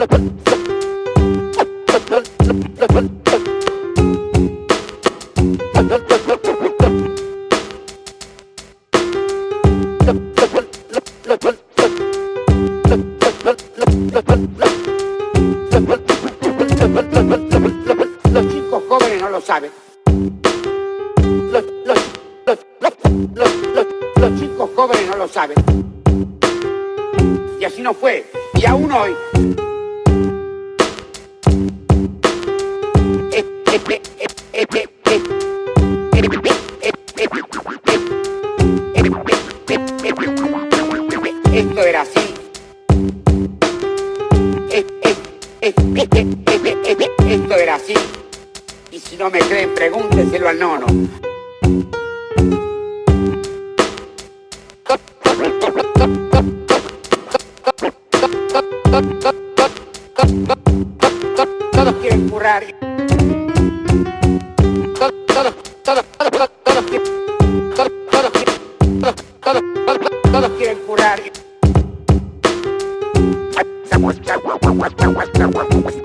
Los chicos jóvenes no lo saben. Los, los, los, los, chicos jóvenes no lo saben. Y así no fue. Y aún hoy Esto era así. Y si no me creen, pregúnteselo al nono. Todos quieren currar. Todos, todos, quieren- curar.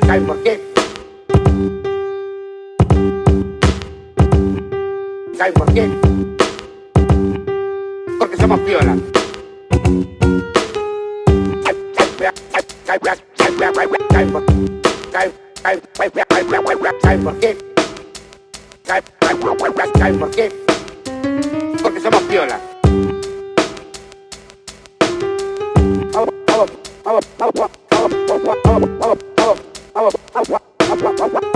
Time again. Time again. Porque somos piola. Porque somos piola. Vamos, vamos, vamos, vamos.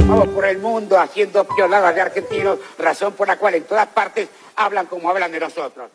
Vamos por el mundo haciendo pioladas de argentinos, razón por la cual en todas partes hablan como hablan de nosotros.